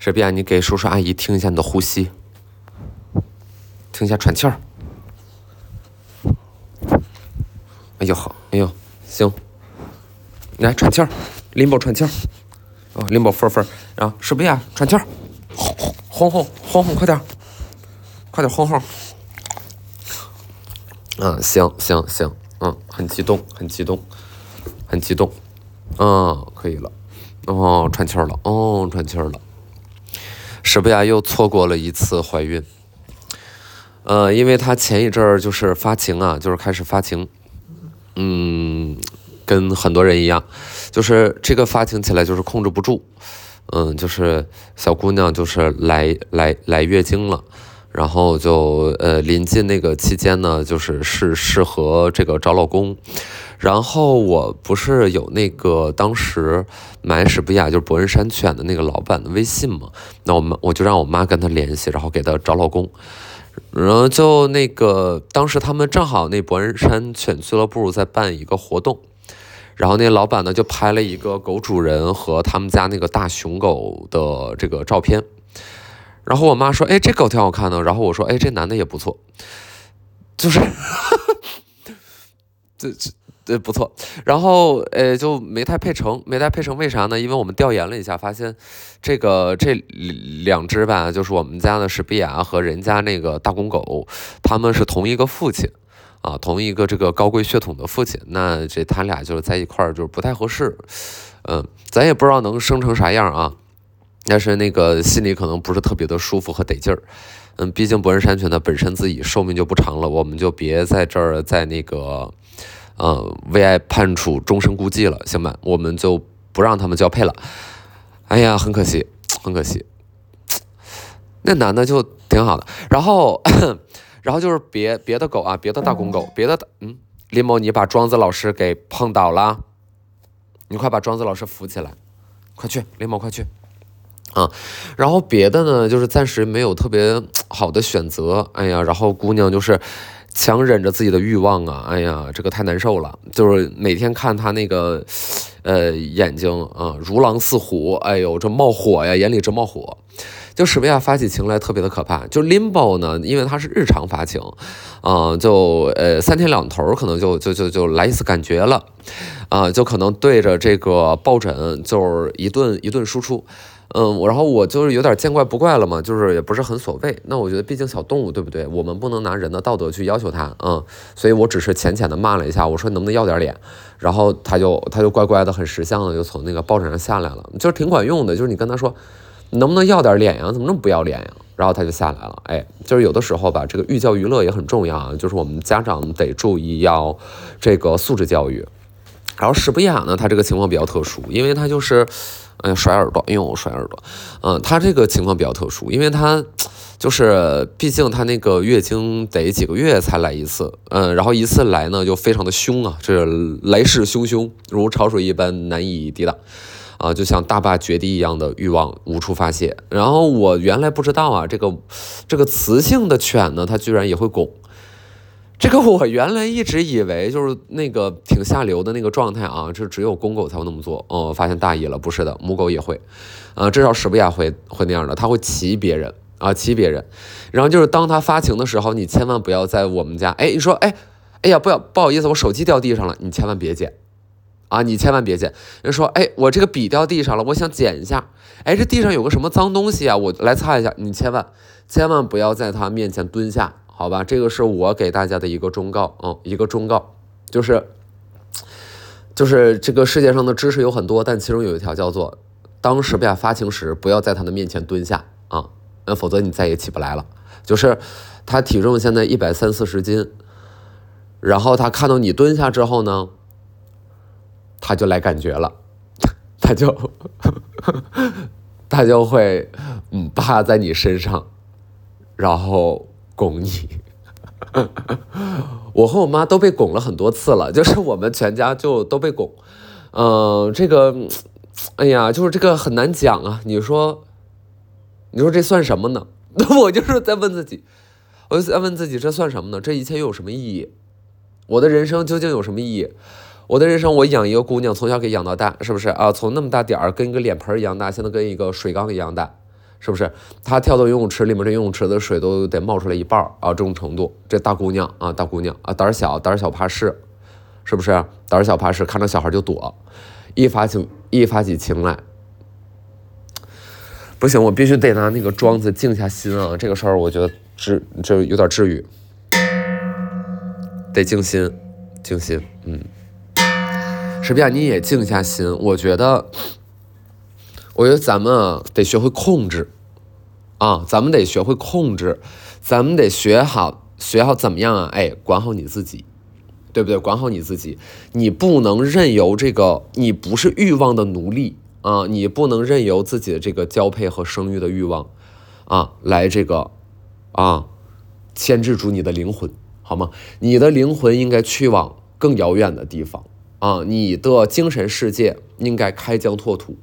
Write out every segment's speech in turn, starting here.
史比亚，你给叔叔阿姨听一下你的呼吸，听一下喘气儿。哎呦好，哎呦行，来喘气儿，林宝喘气儿，哦林宝分分，然后史比亚喘气儿，轰轰轰轰，快点，快点儿轰轰。嗯，行行行，嗯，很激动，很激动，很激动，嗯，可以了，哦，喘气儿了，哦，喘气儿了。史比亚又错过了一次怀孕，呃，因为她前一阵儿就是发情啊，就是开始发情，嗯，跟很多人一样，就是这个发情起来就是控制不住，嗯，就是小姑娘就是来来来月经了。然后就呃临近那个期间呢，就是是适合这个找老公。然后我不是有那个当时买史比亚就是伯恩山犬的那个老板的微信嘛？那我们我就让我妈跟他联系，然后给他找老公。然后就那个当时他们正好那伯恩山犬俱乐部在办一个活动，然后那老板呢就拍了一个狗主人和他们家那个大熊狗的这个照片。然后我妈说：“哎，这狗挺好看的。”然后我说：“哎，这男的也不错，就是，这 这对不错。”然后呃，就没太配成，没太配成，为啥呢？因为我们调研了一下，发现这个这两只吧，就是我们家的史比亚和人家那个大公狗，他们是同一个父亲啊，同一个这个高贵血统的父亲。那这他俩就是在一块儿，就是不太合适。嗯，咱也不知道能生成啥样啊。但是那个心里可能不是特别的舒服和得劲儿，嗯，毕竟伯恩山犬呢本身自己寿命就不长了，我们就别在这儿在那个，呃，为爱判处终身孤寂了，行吧？我们就不让他们交配了。哎呀，很可惜，很可惜。那男的就挺好的，然后，然后就是别别的狗啊，别的大公狗，别的，嗯，林某，你把庄子老师给碰倒了，你快把庄子老师扶起来，快去，林某，快去。啊，然后别的呢，就是暂时没有特别好的选择。哎呀，然后姑娘就是强忍着自己的欲望啊，哎呀，这个太难受了。就是每天看他那个，呃，眼睛啊，如狼似虎，哎呦，这冒火呀，眼里直冒火。就史比亚发起情来特别的可怕。就 Limbo 呢，因为他是日常发情，啊，就呃三天两头可能就就就就来一次感觉了，啊，就可能对着这个抱枕就是一顿一顿输出。嗯，然后我就是有点见怪不怪了嘛，就是也不是很所谓。那我觉得毕竟小动物，对不对？我们不能拿人的道德去要求它，嗯，所以我只是浅浅的骂了一下，我说能不能要点脸？然后他就他就乖乖的很识相的就从那个抱枕上下来了，就是挺管用的。就是你跟他说能不能要点脸呀？怎么那么不要脸呀？然后他就下来了。哎，就是有的时候吧，这个寓教于乐也很重要啊，就是我们家长得注意要这个素质教育。然后史不雅呢，他这个情况比较特殊，因为他就是。哎，甩耳朵！因为我，甩耳朵！嗯，他这个情况比较特殊，因为他就是，毕竟他那个月经得几个月才来一次，嗯，然后一次来呢就非常的凶啊，这来势汹汹，如潮水一般难以抵挡，啊，就像大坝决堤一样的欲望无处发泄。然后我原来不知道啊，这个这个雌性的犬呢，它居然也会拱。这个我原来一直以为就是那个挺下流的那个状态啊，就只有公狗才会那么做。哦，发现大意了，不是的，母狗也会。呃，至少史不亚会会那样的，它会骑别人啊，骑别人。然后就是当它发情的时候，你千万不要在我们家。哎，你说，哎，哎呀，不要，不好意思，我手机掉地上了，你千万别捡啊，你千万别捡。人说，哎，我这个笔掉地上了，我想捡一下。哎，这地上有个什么脏东西啊，我来擦一下。你千万千万不要在它面前蹲下。好吧，这个是我给大家的一个忠告，嗯，一个忠告，就是，就是这个世界上的知识有很多，但其中有一条叫做，当史比亚发情时，不要在他的面前蹲下啊，那否则你再也起不来了。就是他体重现在一百三四十斤，然后他看到你蹲下之后呢，他就来感觉了，他就 他就会嗯趴在你身上，然后。拱你，我和我妈都被拱了很多次了，就是我们全家就都被拱，嗯，这个，哎呀，就是这个很难讲啊。你说，你说这算什么呢？那 我就是在问自己，我就在问自己，这算什么呢？这一切又有什么意义？我的人生究竟有什么意义？我的人生，我养一个姑娘，从小给养到大，是不是啊？从那么大点儿，跟一个脸盆一样大，现在跟一个水缸一样大。是不是？他跳到游泳池里面，这游泳池的水都得冒出来一半啊，这种程度。这大姑娘啊，大姑娘啊，胆小，胆小怕事，是不是？胆小怕事，看着小孩就躲，一发起一发起情来，不行，我必须得拿那个庄子静下心啊。这个事儿，我觉得治就有点治愈，得静心，静心，嗯。是不是你也静下心？我觉得，我觉得咱们得学会控制。啊，咱们得学会控制，咱们得学好学好怎么样啊？哎，管好你自己，对不对？管好你自己，你不能任由这个，你不是欲望的奴隶啊！你不能任由自己的这个交配和生育的欲望啊，来这个啊牵制住你的灵魂，好吗？你的灵魂应该去往更遥远的地方啊！你的精神世界应该开疆拓土，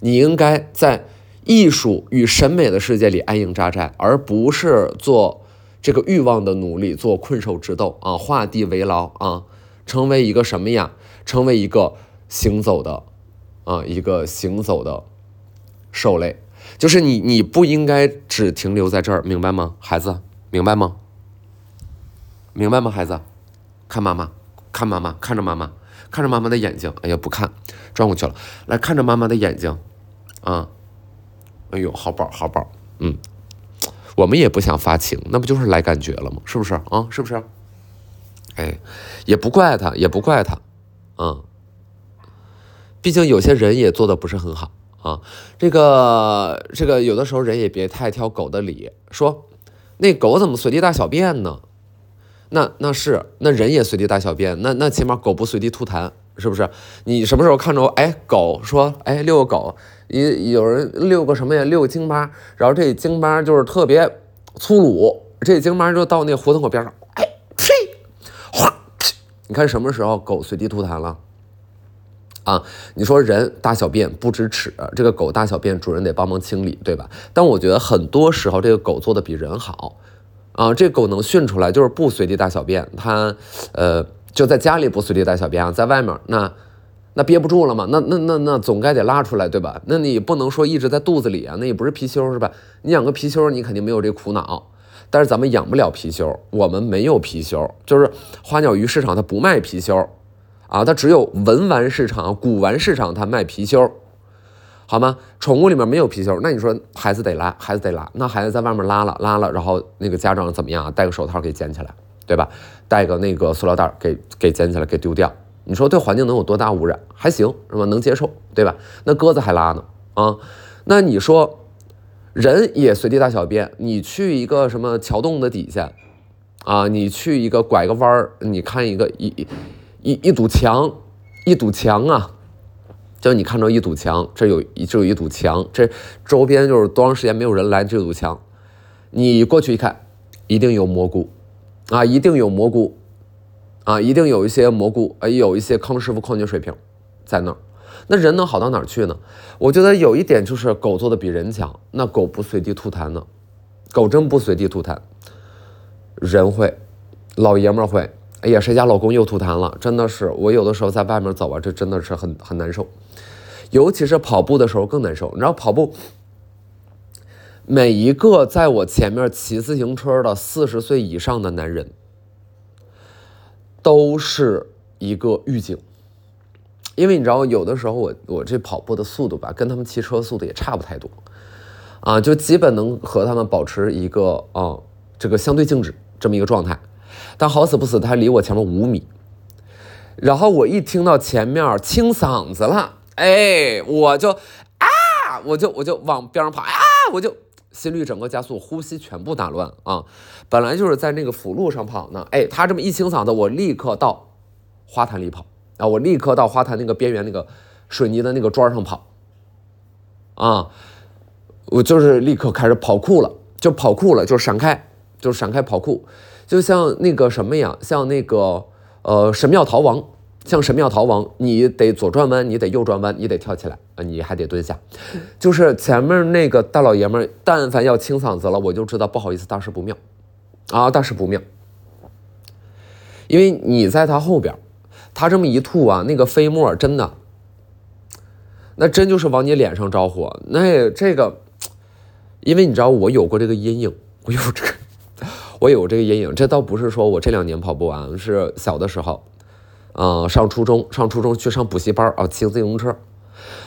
你应该在。艺术与审美的世界里安营扎寨，而不是做这个欲望的奴隶，做困兽之斗啊，画地为牢啊，成为一个什么呀？成为一个行走的啊，一个行走的兽类。就是你，你不应该只停留在这儿，明白吗，孩子？明白吗？明白吗，孩子？看妈妈，看妈妈，看着妈妈，看着妈妈的眼睛。哎呀，不看，转过去了。来看着妈妈的眼睛，啊。哎呦，好宝好宝，嗯，我们也不想发情，那不就是来感觉了吗？是不是啊？是不是？哎，也不怪他，也不怪他，嗯，毕竟有些人也做的不是很好啊。这个这个，有的时候人也别太挑狗的理，说那狗怎么随地大小便呢？那那是那人也随地大小便，那那起码狗不随地吐痰，是不是？你什么时候看着哎狗说哎遛个狗？有有人遛个什么呀？遛个京巴，然后这京巴就是特别粗鲁，这京巴就到那胡同口边上，哎呸，哗，你看什么时候狗随地吐痰了？啊，你说人大小便不知耻，这个狗大小便主人得帮忙清理，对吧？但我觉得很多时候这个狗做的比人好，啊，这狗能训出来就是不随地大小便，它呃就在家里不随地大小便啊，在外面那。那憋不住了嘛？那那那那总该得拉出来，对吧？那你不能说一直在肚子里啊，那也不是貔貅是吧？你养个貔貅，你肯定没有这苦恼。但是咱们养不了貔貅，我们没有貔貅，就是花鸟鱼市场它不卖貔貅啊，它只有文玩市场、古玩市场它卖貔貅，好吗？宠物里面没有皮球，那你说孩子得拉，孩子得拉，那孩子在外面拉了拉了，然后那个家长怎么样？戴个手套给捡起来，对吧？戴个那个塑料袋给给捡起来给丢掉。你说对环境能有多大污染？还行是吧？能接受对吧？那鸽子还拉呢啊？那你说人也随地大小便？你去一个什么桥洞的底下啊？你去一个拐个弯儿，你看一个一一一堵墙，一堵墙啊！就你看着一堵墙，这有一就有一堵墙，这周边就是多长时间没有人来这堵墙，你过去一看，一定有蘑菇啊，一定有蘑菇。啊，一定有一些蘑菇，哎，有一些康师傅矿泉水瓶，在那儿。那人能好到哪去呢？我觉得有一点就是狗做的比人强。那狗不随地吐痰呢？狗真不随地吐痰，人会，老爷们儿会。哎呀，谁家老公又吐痰了？真的是，我有的时候在外面走啊，这真的是很很难受，尤其是跑步的时候更难受。你知道跑步，每一个在我前面骑自行车的四十岁以上的男人。都是一个预警，因为你知道，有的时候我我这跑步的速度吧，跟他们骑车速度也差不太多，啊，就基本能和他们保持一个啊这个相对静止这么一个状态，但好死不死，他离我前面五米，然后我一听到前面清嗓子了，哎，我就啊，我就我就往边上跑啊，我就。心率整个加速，呼吸全部打乱啊！本来就是在那个辅路上跑呢，哎，他这么一清嗓子，我立刻到花坛里跑啊！我立刻到花坛那个边缘那个水泥的那个砖上跑啊！我就是立刻开始跑酷了，就跑酷了，就闪开，就闪开跑酷，就像那个什么呀，像那个呃神庙逃亡。像神庙逃亡，你得左转弯，你得右转弯，你得跳起来啊，你还得蹲下。就是前面那个大老爷们儿，但凡要清嗓子了，我就知道不好意思，大事不妙啊，大事不妙。因为你在他后边，他这么一吐啊，那个飞沫真的，那真就是往你脸上着火。那这个，因为你知道我有过这个阴影，我有这个，我有这个阴影。这倒不是说我这两年跑步啊，是小的时候，嗯，上初中，上初中去上补习班啊，骑自行车，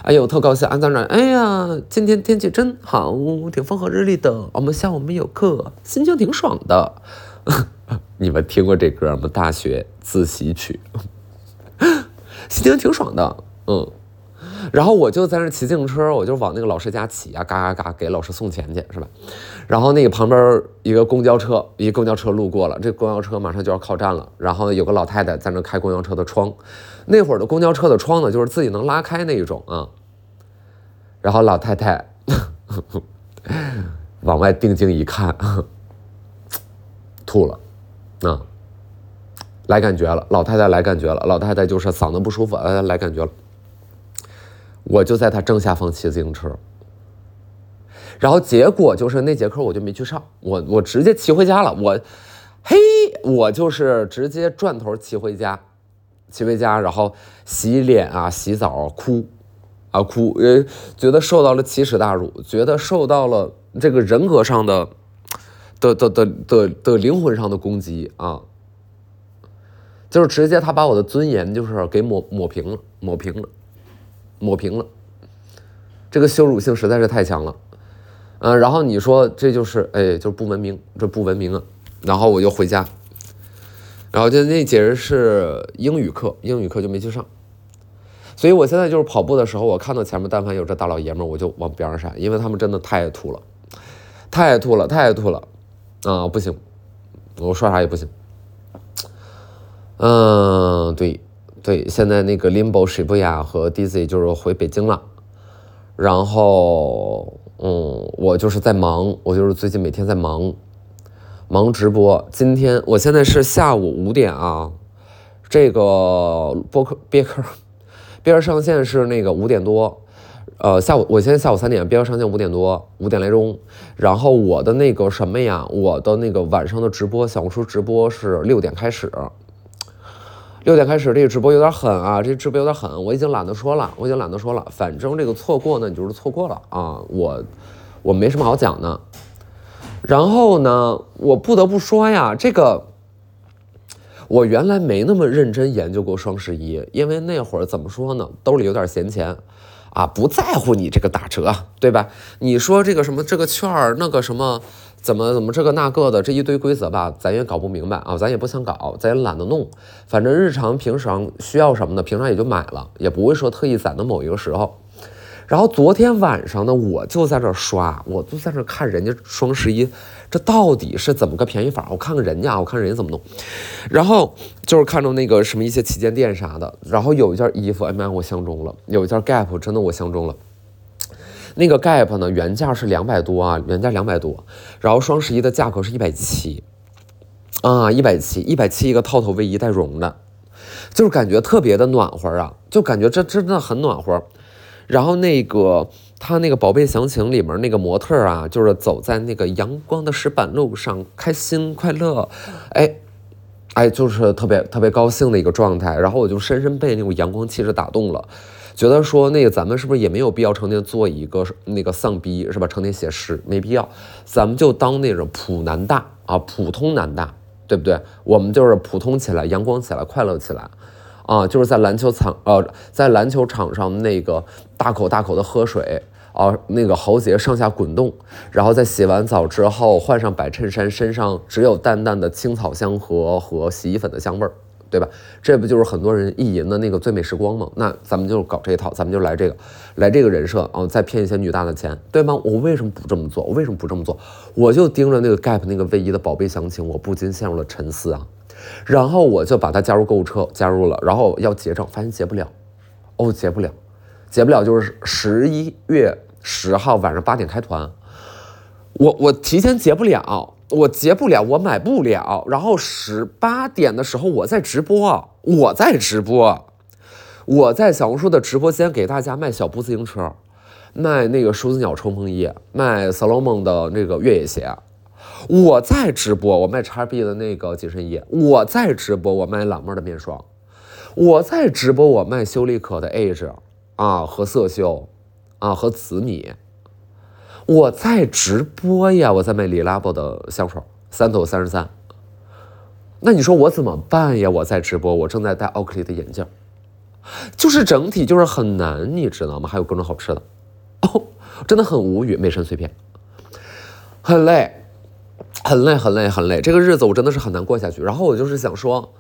哎呦，特高兴，安在那，哎呀，今天天气真好，挺风和日丽的，我们下午没有课，心情挺爽的。你们听过这歌吗？大学自习曲，心情挺爽的，嗯。然后我就在那骑自行车，我就往那个老师家骑啊，嘎嘎嘎给老师送钱去，是吧？然后那个旁边一个公交车，一公交车路过了，这公交车马上就要靠站了。然后有个老太太在那开公交车的窗，那会儿的公交车的窗呢，就是自己能拉开那一种啊。然后老太太 往外定睛一看，吐了，啊，来感觉了，老太太来感觉了，老太太就是嗓子不舒服，来来感觉了。我就在他正下方骑自行车，然后结果就是那节课我就没去上，我我直接骑回家了。我，嘿，我就是直接转头骑回家，骑回家，然后洗脸啊，洗澡，哭，啊哭，呃，觉得受到了奇耻大辱，觉得受到了这个人格上的，的的的的的灵魂上的攻击啊，就是直接他把我的尊严就是给抹抹平了，抹平了。抹平了，这个羞辱性实在是太强了，嗯，然后你说这就是，哎，就是不文明，这不文明啊，然后我就回家，然后就那节日是英语课，英语课就没去上，所以我现在就是跑步的时候，我看到前面但凡有这大老爷们儿，我就往边上闪，因为他们真的太爱吐了，太爱吐了，太爱吐了，啊，不行，我说啥也不行，嗯，对。对，现在那个 Limbo、水不雅和 Dizzy 就是回北京了，然后，嗯，我就是在忙，我就是最近每天在忙，忙直播。今天我现在是下午五点啊，这个播客憋客憋儿上线是那个五点多，呃，下午我现在下午三点，憋儿上线五点多，五点来钟。然后我的那个什么呀，我的那个晚上的直播，小红书直播是六点开始。六点开始，这个直播有点狠啊！这直播有点狠，我已经懒得说了，我已经懒得说了。反正这个错过呢，你就是错过了啊！我我没什么好讲的。然后呢，我不得不说呀，这个我原来没那么认真研究过双十一，因为那会儿怎么说呢，兜里有点闲钱啊，不在乎你这个打折，对吧？你说这个什么这个券儿，那个什么。怎么怎么这个那个的这一堆规则吧，咱也搞不明白啊，咱也不想搞，咱也懒得弄。反正日常平常需要什么的，平常也就买了，也不会说特意攒到某一个时候。然后昨天晚上呢，我就在这刷，我就在这看人家双十一，这到底是怎么个便宜法？我看看人家，我看人家怎么弄。然后就是看着那个什么一些旗舰店啥的，然后有一件衣服，哎妈，我相中了；有一件 Gap，真的我相中了。那个 Gap 呢，原价是两百多啊，原价两百多，然后双十一的价格是一百七，啊，一百七，一百七一个套头卫衣带绒的，就是感觉特别的暖和啊，就感觉这真的很暖和。然后那个他那个宝贝详情里面那个模特啊，就是走在那个阳光的石板路上，开心快乐，哎，哎，就是特别特别高兴的一个状态。然后我就深深被那种阳光气质打动了。觉得说那个咱们是不是也没有必要成天做一个那个丧逼是吧？成天写诗没必要，咱们就当那种普男大啊，普通男大，对不对？我们就是普通起来，阳光起来，快乐起来，啊，就是在篮球场呃，在篮球场上那个大口大口的喝水啊，那个喉结上下滚动，然后在洗完澡之后换上白衬衫，身上只有淡淡的青草香和和洗衣粉的香味儿。对吧？这不就是很多人意淫的那个最美时光吗？那咱们就搞这一套，咱们就来这个，来这个人设啊，再骗一些女大的钱，对吗？我为什么不这么做？我为什么不这么做？我就盯着那个 Gap 那个卫衣的宝贝详情，我不禁陷入了沉思啊。然后我就把它加入购物车，加入了，然后要结账，发现结不了，哦，结不了，结不了，就是十一月十号晚上八点开团，我我提前结不了。我结不了，我买不了。然后十八点的时候我在直播，我在直播，我在小红书的直播间给大家卖小布自行车，卖那个数字鸟冲锋衣，卖 Salomon 的那个越野鞋。我在直播，我卖叉 B 的那个紧身衣。我在直播，我卖朗妹的面霜。我在直播，我卖修丽可的 Age 啊和色修啊和紫米。我在直播呀，我在卖 l 拉 b 的香水，三头三十三。那你说我怎么办呀？我在直播，我正在戴奥克利的眼镜，就是整体就是很难，你知道吗？还有各种好吃的，真的很无语。美神碎片，很累，很累，很累，很累。这个日子我真的是很难过下去。然后我就是想说。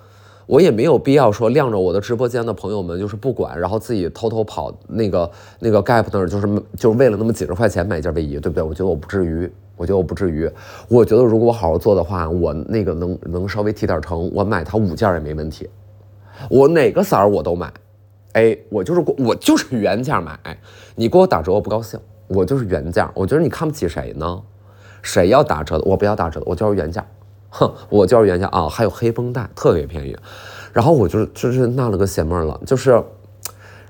我也没有必要说晾着我的直播间的朋友们就是不管，然后自己偷偷跑那个那个 Gap 那儿，就是就是为了那么几十块钱买一件卫衣，对不对？我觉得我不至于，我觉得我不至于。我觉得如果我好好做的话，我那个能能稍微提点成，我买它五件也没问题。我哪个色儿我都买，哎，我就是我就是原价买。你给我打折我不高兴，我就是原价。我觉得你看不起谁呢？谁要打折的，我不要打折的，我就是原价。哼，我就是原价啊，还有黑绷带特别便宜，然后我就就是纳了个邪闷了，就是，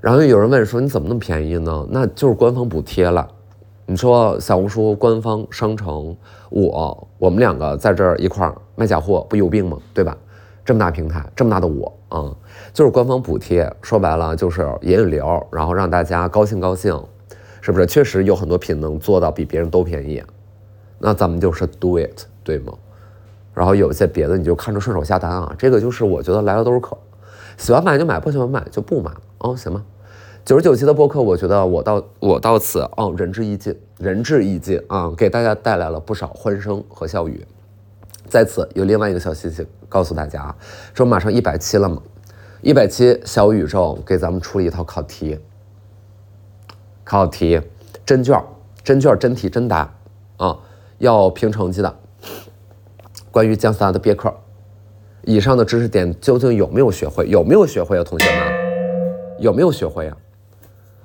然后有人问说你怎么那么便宜呢？那就是官方补贴了。你说小红书官方商城，我我们两个在这儿一块儿卖假货不有病吗？对吧？这么大平台，这么大的我啊，就是官方补贴，说白了就是引引流，然后让大家高兴高兴，是不是？确实有很多品能做到比别人都便宜，那咱们就是 do it，对吗？然后有一些别的你就看着顺手下单啊，这个就是我觉得来了都是客，喜欢买就买，不喜欢买就不买哦，行吗？九十九期的播客，我觉得我到我到此哦，仁至义尽，仁至义尽啊，给大家带来了不少欢声和笑语。在此有另外一个小信息告诉大家，说马上一百期了嘛，一百期小宇宙给咱们出了一套考题，考题真卷，真卷真题真答啊，要评成绩的。关于姜思达的别克，以上的知识点究竟有没有学会？有没有学会啊，同学们？有没有学会啊？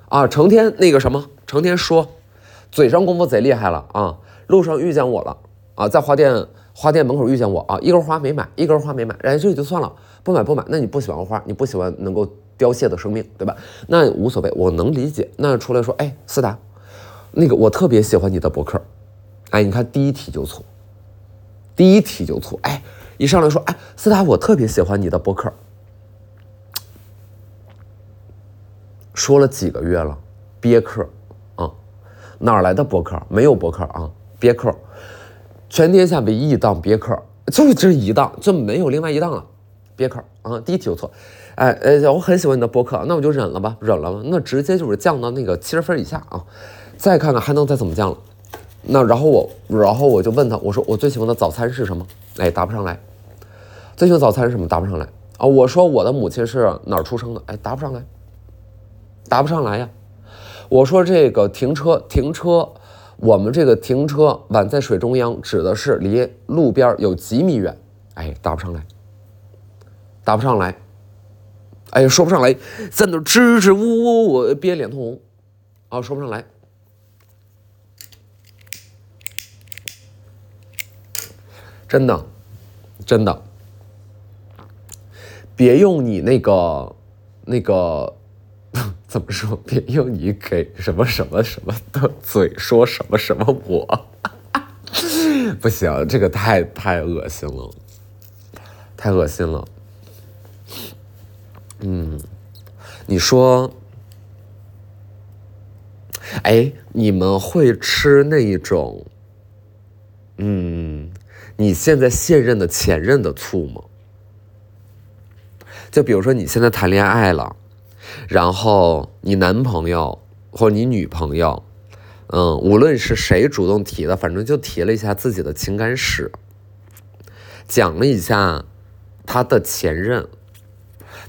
啊，成天那个什么，成天说，嘴上功夫贼厉害了啊！路上遇见我了啊，在花店花店门口遇见我啊，一根花没买，一根花没买，人家这就算了，不买不买。那你不喜欢花，你不喜欢能够凋谢的生命，对吧？那无所谓，我能理解。那出来说，哎，思达，那个我特别喜欢你的博客，哎，你看第一题就错。第一题就错，哎，一上来说，哎，斯达，我特别喜欢你的博客，说了几个月了，憋客，啊，哪来的博客？没有博客啊，憋客，全天下唯一一档憋客，就这一档，就没有另外一档了，憋客。啊，第一题就错，哎，呃，我很喜欢你的博客，那我就忍了吧，忍了吧，那直接就是降到那个七十分以下啊，再看看还能再怎么降了。那然后我，然后我就问他，我说我最喜欢的早餐是什么？哎，答不上来。最喜欢早餐是什么？答不上来啊。我说我的母亲是哪儿出生的？哎，答不上来，答不上来呀。我说这个停车，停车，我们这个停车碗在水中央，指的是离路边有几米远？哎，答不上来，答不上来。哎呀，说不上来，在那支支吾吾，我憋脸通红啊，说不上来。真的，真的，别用你那个那个 怎么说？别用你给什么什么什么的嘴说什么什么我，不行，这个太太恶心了，太恶心了。嗯，你说，哎，你们会吃那一种？嗯。你现在现任的前任的醋吗？就比如说你现在谈恋爱了，然后你男朋友或你女朋友，嗯，无论是谁主动提的，反正就提了一下自己的情感史，讲了一下他的前任，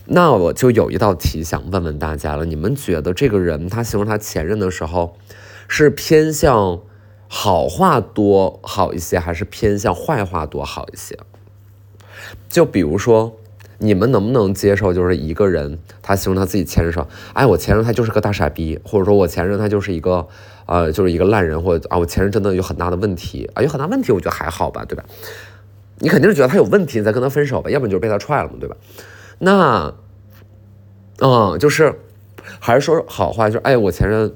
那我就有一道题想问问大家了：你们觉得这个人他形容他前任的时候，是偏向？好话多好一些，还是偏向坏话多好一些？就比如说，你们能不能接受，就是一个人他形容他自己前任说：“哎，我前任他就是个大傻逼，或者说我前任他就是一个，呃，就是一个烂人，或者啊，我前任真的有很大的问题啊，有很大问题，我觉得还好吧，对吧？你肯定是觉得他有问题，你再跟他分手吧，要不然就是被他踹了嘛，对吧？那，嗯，就是还是说好话，就是哎，我前任。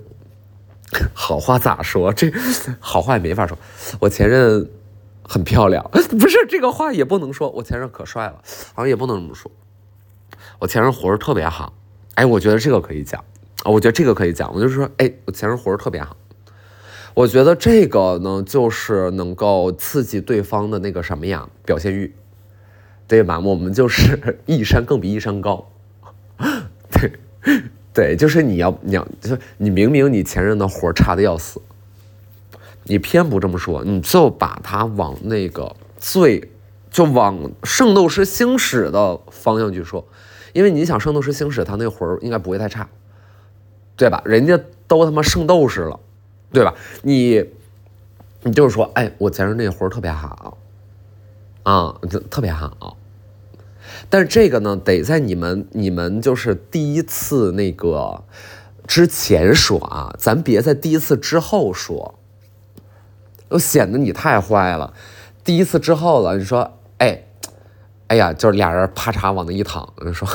好话咋说？这好话也没法说。我前任很漂亮，不是这个话也不能说。我前任可帅了，好像也不能这么说。我前任活着特别好，哎，我觉得这个可以讲啊，我觉得这个可以讲。我就是说，哎，我前任活着特别好，我觉得这个呢，就是能够刺激对方的那个什么呀，表现欲，对吧？我们就是 一山更比一山高，对对，就是你要你要，就是你明明你前任的活差的要死，你偏不这么说，你就把他往那个最，就往《圣斗士星矢》的方向去说，因为你想《圣斗士星矢》他那活应该不会太差，对吧？人家都他妈圣斗士了。对吧？你，你就是说，哎，我前任那活特别好，啊，就特别好。但是这个呢，得在你们你们就是第一次那个之前说啊，咱别在第一次之后说，都显得你太坏了。第一次之后了，你说，哎，哎呀，就是俩人啪嚓往那一躺，说，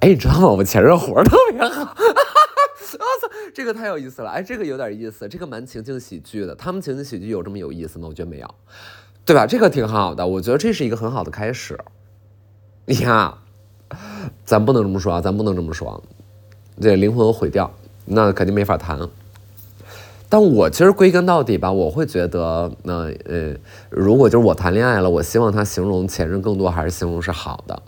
哎，你知道吗？我前任活特别好。我操，这个太有意思了！哎，这个有点意思，这个蛮情景喜剧的。他们情景喜剧有这么有意思吗？我觉得没有，对吧？这个挺好的，我觉得这是一个很好的开始。你看，咱不能这么说啊，咱不能这么说，这灵魂毁掉，那肯定没法谈。但我其实归根到底吧，我会觉得，那呃，如果就是我谈恋爱了，我希望他形容前任更多还是形容是好的。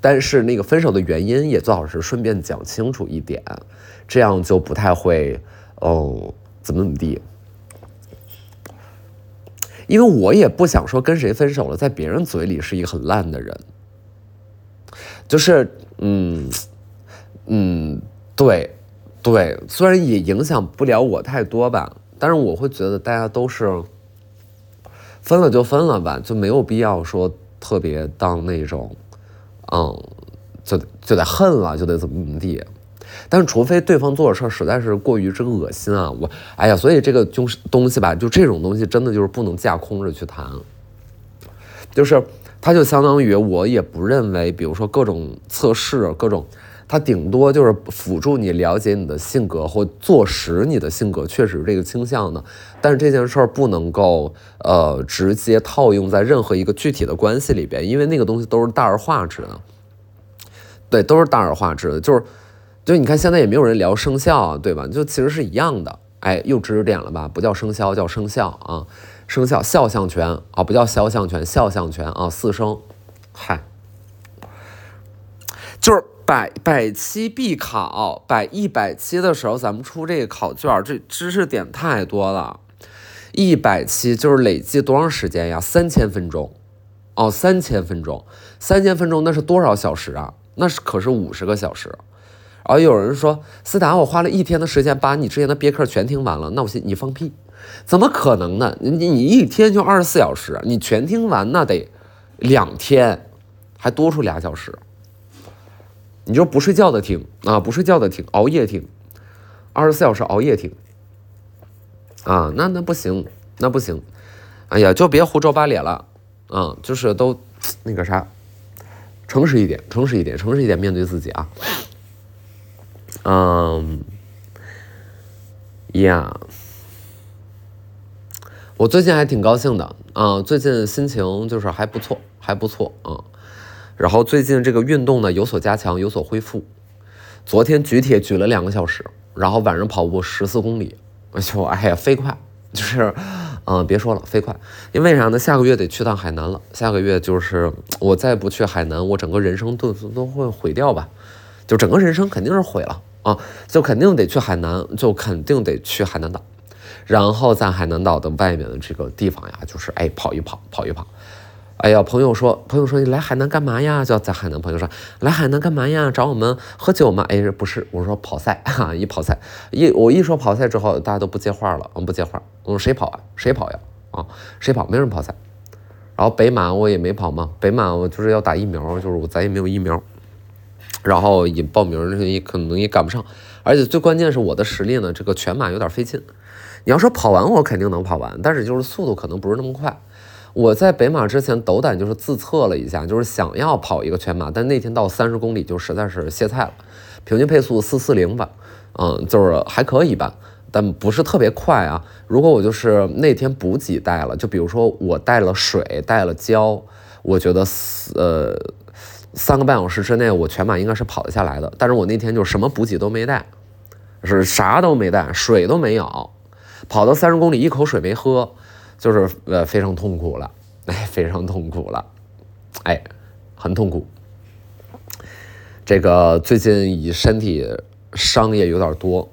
但是那个分手的原因也最好是顺便讲清楚一点，这样就不太会，哦，怎么怎么地。因为我也不想说跟谁分手了，在别人嘴里是一个很烂的人，就是，嗯，嗯，对，对，虽然也影响不了我太多吧，但是我会觉得大家都是分了就分了吧，就没有必要说特别当那种。嗯，就就得恨了，就得怎么怎么地，但是除非对方做的事儿实在是过于这个恶心啊，我哎呀，所以这个就是东西吧，就这种东西真的就是不能架空着去谈，就是它就相当于我也不认为，比如说各种测试，各种它顶多就是辅助你了解你的性格或坐实你的性格确实这个倾向的，但是这件事儿不能够呃直接套用在任何一个具体的关系里边，因为那个东西都是大而化之的。对，都是大而化之的，就是，就你看现在也没有人聊生肖啊，对吧？就其实是一样的，哎，又知识点了吧？不叫生肖，叫生肖啊，生肖肖像权？啊，不叫肖像权，肖像权啊，四声，嗨，就是百百期必考，百一百期的时候咱们出这个考卷，这知识点太多了，一百期就是累计多长时间呀？三千分钟，哦，三千分钟，三千分钟那是多少小时啊？那是可是五十个小时，然后有人说思达，我花了一天的时间把你之前的别克全听完了，那我信你放屁，怎么可能呢？你你一天就二十四小时，你全听完那得两天，还多出俩小时，你就不睡觉的听啊，不睡觉的听，熬夜听，二十四小时熬夜听，啊，那那不行，那不行，哎呀，就别胡诌八咧了，啊，就是都那个啥。诚实一点，诚实一点，诚实一点，面对自己啊。嗯，呀，我最近还挺高兴的啊，最近心情就是还不错，还不错啊。然后最近这个运动呢有所加强，有所恢复。昨天举铁举了两个小时，然后晚上跑步十四公里，就 哎呀飞快，就是。嗯，别说了，飞快，因为啥呢？下个月得去趟海南了。下个月就是我再不去海南，我整个人生都都会毁掉吧？就整个人生肯定是毁了啊！就肯定得去海南，就肯定得去海南岛，然后在海南岛的外面的这个地方呀，就是哎跑一跑，跑一跑。哎呀，朋友说，朋友说你来海南干嘛呀？就在海南，朋友说来海南干嘛呀？找我们喝酒吗？哎，不是，我说跑赛 哈，一跑赛，一我一说跑赛之后，大家都不接话了，嗯，不接话。我说谁跑啊？谁跑呀？啊，谁跑？没人跑赛。然后北马我也没跑嘛，北马我就是要打疫苗，就是我咱也没有疫苗，然后也报名也可能也赶不上，而且最关键是我的实力呢，这个全马有点费劲。你要说跑完，我肯定能跑完，但是就是速度可能不是那么快。我在北马之前斗胆就是自测了一下，就是想要跑一个全马，但那天到三十公里就实在是歇菜了，平均配速四四零吧，嗯，就是还可以吧，但不是特别快啊。如果我就是那天补给带了，就比如说我带了水，带了胶，我觉得呃三个半小时之内我全马应该是跑得下来的。但是我那天就什么补给都没带，是啥都没带，水都没有。跑到三十公里一口水没喝，就是呃非常痛苦了，哎，非常痛苦了，哎，很痛苦。这个最近以身体伤也有点多，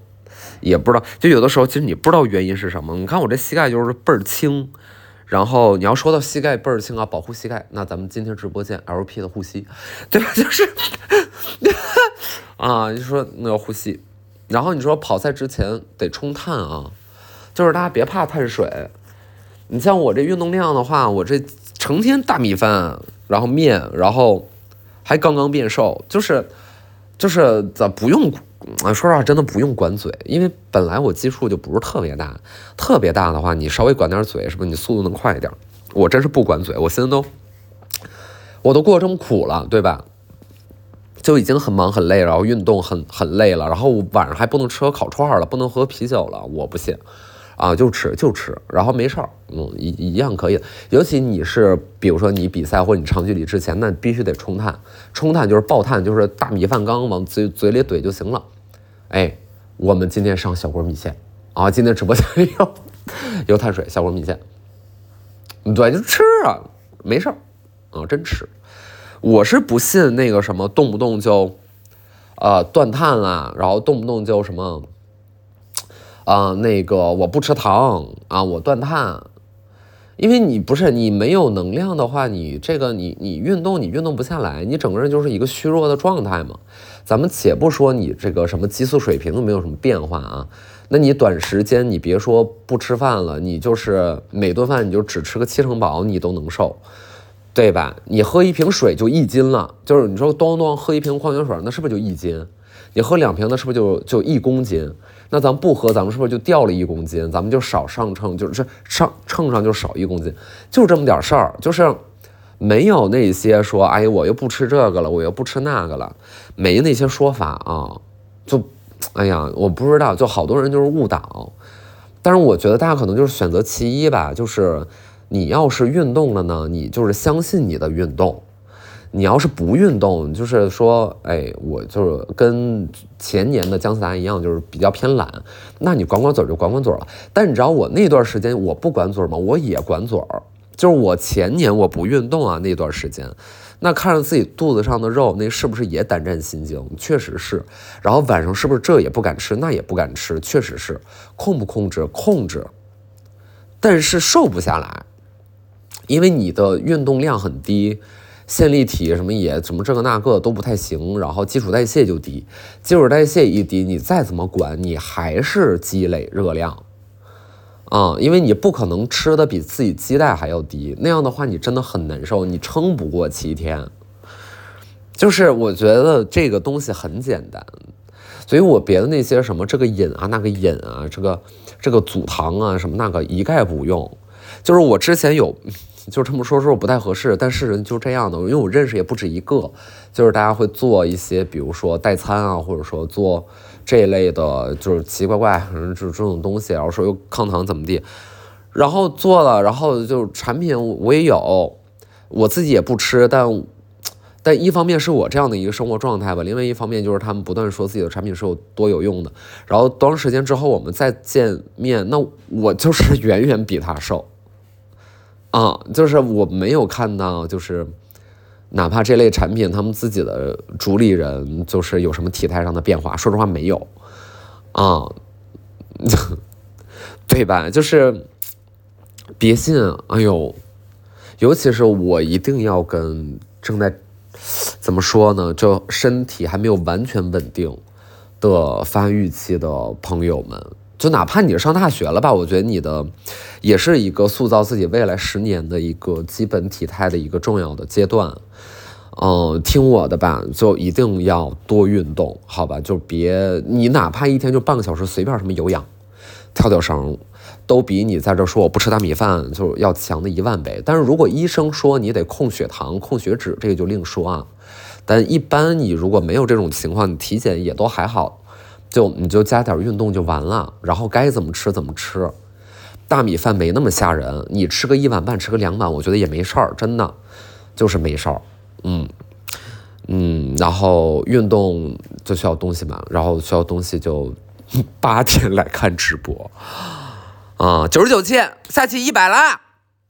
也不知道，就有的时候其实你不知道原因是什么。你看我这膝盖就是倍儿轻，然后你要说到膝盖倍儿轻啊，保护膝盖，那咱们今天直播间 LP 的护膝，对吧？就是啊，你说那个护膝，然后你说跑赛之前得冲碳啊，就是大家别怕碳水。你像我这运动量的话，我这成天大米饭，然后面，然后。还刚刚变瘦，就是，就是咱不用，说实话真的不用管嘴，因为本来我基数就不是特别大，特别大的话，你稍微管点嘴，是不是你速度能快一点？我真是不管嘴，我现在都，我都过这么苦了，对吧？就已经很忙很累，然后运动很很累了，然后晚上还不能吃烤串了，不能喝啤酒了，我不信。啊，就吃就吃，然后没事儿，嗯，一一样可以。尤其你是，比如说你比赛或者你长距离之前，那必须得冲碳，冲碳就是爆碳，就是大米饭缸往嘴嘴里怼就行了。哎，我们今天上小锅米线啊，今天直播间里有有碳水小锅米线，对，就吃啊，没事儿，啊，真吃。我是不信那个什么动不动就，呃，断碳啦，然后动不动就什么。啊，那个我不吃糖啊，我断碳，因为你不是你没有能量的话，你这个你你运动你运动不下来，你整个人就是一个虚弱的状态嘛。咱们且不说你这个什么激素水平都没有什么变化啊，那你短时间你别说不吃饭了，你就是每顿饭你就只吃个七成饱，你都能瘦，对吧？你喝一瓶水就一斤了，就是你说咚咚喝一瓶矿泉水，那是不是就一斤？你喝两瓶，那是不是就就一公斤？那咱不喝，咱们是不是就掉了一公斤？咱们就少上秤，就是上秤上就少一公斤，就这么点事儿，就是没有那些说，哎我又不吃这个了，我又不吃那个了，没那些说法啊，就，哎呀，我不知道，就好多人就是误导，但是我觉得大家可能就是选择其一吧，就是你要是运动了呢，你就是相信你的运动。你要是不运动，就是说，哎，我就是跟前年的姜思达一样，就是比较偏懒。那你管管嘴就管管嘴了。但你知道我那段时间我不管嘴吗？我也管嘴儿。就是我前年我不运动啊那段时间，那看着自己肚子上的肉，那是不是也胆战心惊？确实是。然后晚上是不是这也不敢吃，那也不敢吃？确实是。控不控制？控制。但是瘦不下来，因为你的运动量很低。线粒体什么也什么这个那个都不太行，然后基础代谢就低，基础代谢一低，你再怎么管，你还是积累热量，啊，因为你不可能吃的比自己基带还要低，那样的话你真的很难受，你撑不过七天。就是我觉得这个东西很简单，所以我别的那些什么这个饮啊那个饮啊这个这个阻糖啊什么那个一概不用，就是我之前有。就这么说说不太合适，但是人就这样的，因为我认识也不止一个，就是大家会做一些，比如说代餐啊，或者说做这一类的，就是奇奇怪怪，反正就这种东西，然后说又抗糖怎么地，然后做了，然后就产品我也有，我自己也不吃，但但一方面是我这样的一个生活状态吧，另外一方面就是他们不断说自己的产品是有多有用的，然后多长时间之后我们再见面，那我就是 远远比他瘦。啊，就是我没有看到，就是哪怕这类产品他们自己的主理人，就是有什么体态上的变化。说实话，没有啊，对吧？就是别信，哎呦，尤其是我一定要跟正在怎么说呢，就身体还没有完全稳定的发育期的朋友们。就哪怕你是上大学了吧，我觉得你的也是一个塑造自己未来十年的一个基本体态的一个重要的阶段。嗯，听我的吧，就一定要多运动，好吧？就别你哪怕一天就半个小时，随便什么有氧、跳跳绳，都比你在这说我不吃大米饭就要强的一万倍。但是如果医生说你得控血糖、控血脂，这个就另说啊。但一般你如果没有这种情况，你体检也都还好。就你就加点运动就完了，然后该怎么吃怎么吃，大米饭没那么吓人，你吃个一碗半，吃个两碗，我觉得也没事儿，真的就是没事儿，嗯嗯，然后运动就需要东西嘛，然后需要东西就 八天来看直播，啊，九十九期，下期一百啦。